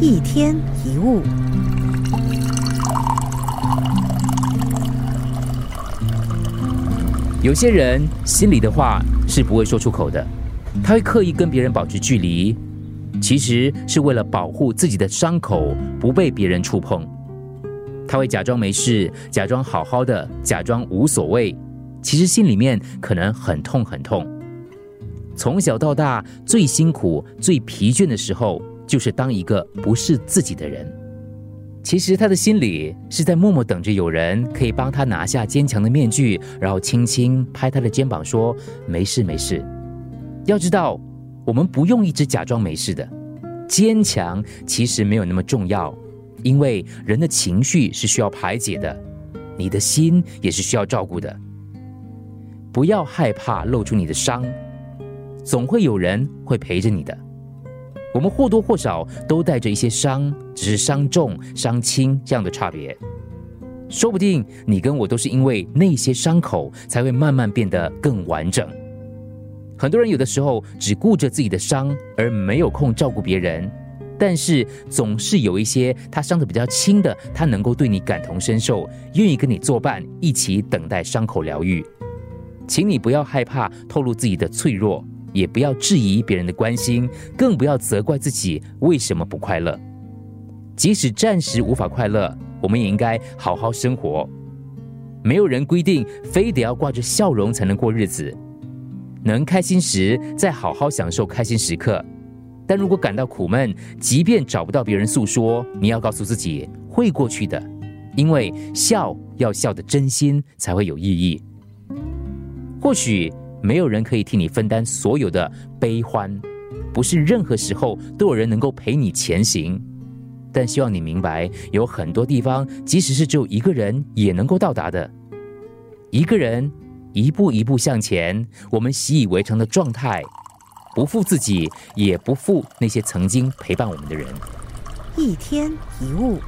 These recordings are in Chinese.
一天一物。有些人心里的话是不会说出口的，他会刻意跟别人保持距离，其实是为了保护自己的伤口不被别人触碰。他会假装没事，假装好好的，假装无所谓，其实心里面可能很痛很痛。从小到大，最辛苦、最疲倦的时候，就是当一个不是自己的人。其实他的心里是在默默等着有人可以帮他拿下坚强的面具，然后轻轻拍他的肩膀说：“没事，没事。”要知道，我们不用一直假装没事的。坚强其实没有那么重要，因为人的情绪是需要排解的，你的心也是需要照顾的。不要害怕露出你的伤，总会有人会陪着你的。我们或多或少都带着一些伤，只是伤重、伤轻这样的差别。说不定你跟我都是因为那些伤口，才会慢慢变得更完整。很多人有的时候只顾着自己的伤，而没有空照顾别人。但是总是有一些他伤的比较轻的，他能够对你感同身受，愿意跟你作伴，一起等待伤口疗愈。请你不要害怕透露自己的脆弱。也不要质疑别人的关心，更不要责怪自己为什么不快乐。即使暂时无法快乐，我们也应该好好生活。没有人规定非得要挂着笑容才能过日子，能开心时再好好享受开心时刻。但如果感到苦闷，即便找不到别人诉说，你要告诉自己会过去的，因为笑要笑的真心才会有意义。或许。没有人可以替你分担所有的悲欢，不是任何时候都有人能够陪你前行。但希望你明白，有很多地方，即使是只有一个人也能够到达的。一个人一步一步向前，我们习以为常的状态，不负自己，也不负那些曾经陪伴我们的人。一天一物，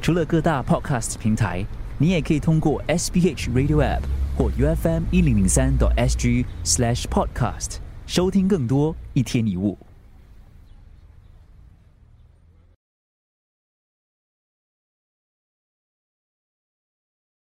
除了各大 Podcast 平台，你也可以通过 SBH Radio App。或 UFM 一零零三 SG slash podcast 收听更多一天一物。